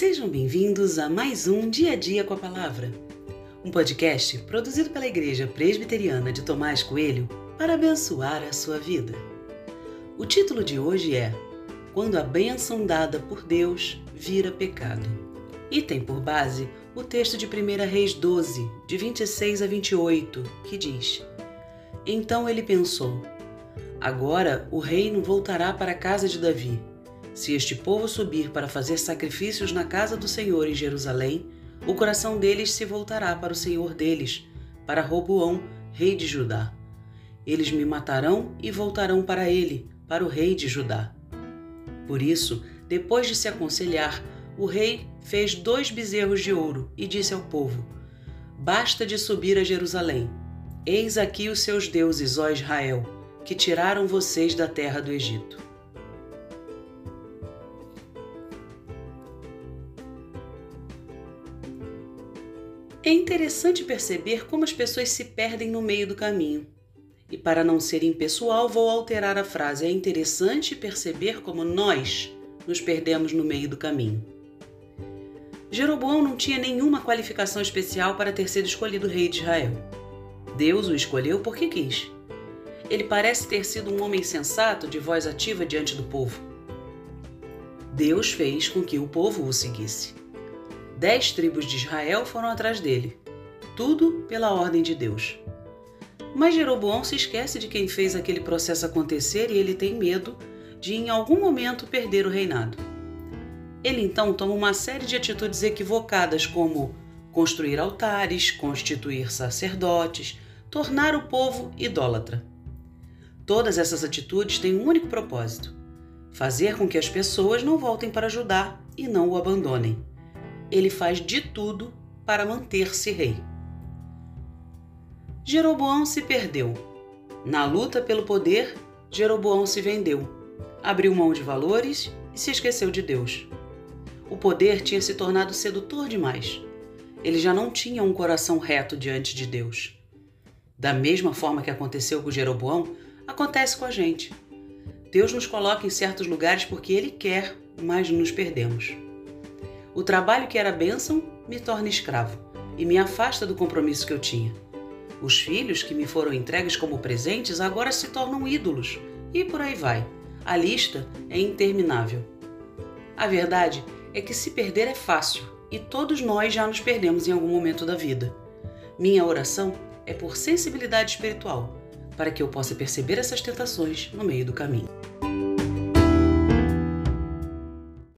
Sejam bem-vindos a mais um Dia a Dia com a Palavra, um podcast produzido pela Igreja Presbiteriana de Tomás Coelho para abençoar a sua vida. O título de hoje é Quando a bênção dada por Deus vira pecado e tem por base o texto de 1 Reis 12, de 26 a 28, que diz: Então ele pensou: Agora o reino voltará para a casa de Davi se este povo subir para fazer sacrifícios na casa do Senhor em Jerusalém, o coração deles se voltará para o Senhor deles, para Roboão, rei de Judá. Eles me matarão e voltarão para ele, para o rei de Judá. Por isso, depois de se aconselhar, o rei fez dois bezerros de ouro e disse ao povo: Basta de subir a Jerusalém. Eis aqui os seus deuses, ó Israel, que tiraram vocês da terra do Egito. É interessante perceber como as pessoas se perdem no meio do caminho. E para não ser impessoal, vou alterar a frase. É interessante perceber como nós nos perdemos no meio do caminho. Jeroboão não tinha nenhuma qualificação especial para ter sido escolhido rei de Israel. Deus o escolheu porque quis. Ele parece ter sido um homem sensato, de voz ativa diante do povo. Deus fez com que o povo o seguisse. Dez tribos de Israel foram atrás dele, tudo pela ordem de Deus. Mas Jeroboão se esquece de quem fez aquele processo acontecer e ele tem medo de em algum momento perder o reinado. Ele então toma uma série de atitudes equivocadas, como construir altares, constituir sacerdotes, tornar o povo idólatra. Todas essas atitudes têm um único propósito: fazer com que as pessoas não voltem para Judá e não o abandonem ele faz de tudo para manter-se rei. Jeroboão se perdeu. Na luta pelo poder, Jeroboão se vendeu, abriu mão de valores e se esqueceu de Deus. O poder tinha se tornado sedutor demais. Ele já não tinha um coração reto diante de Deus. Da mesma forma que aconteceu com Jeroboão, acontece com a gente. Deus nos coloca em certos lugares porque Ele quer, mas nos perdemos. O trabalho que era bênção me torna escravo e me afasta do compromisso que eu tinha. Os filhos que me foram entregues como presentes agora se tornam ídolos e por aí vai. A lista é interminável. A verdade é que se perder é fácil e todos nós já nos perdemos em algum momento da vida. Minha oração é por sensibilidade espiritual, para que eu possa perceber essas tentações no meio do caminho.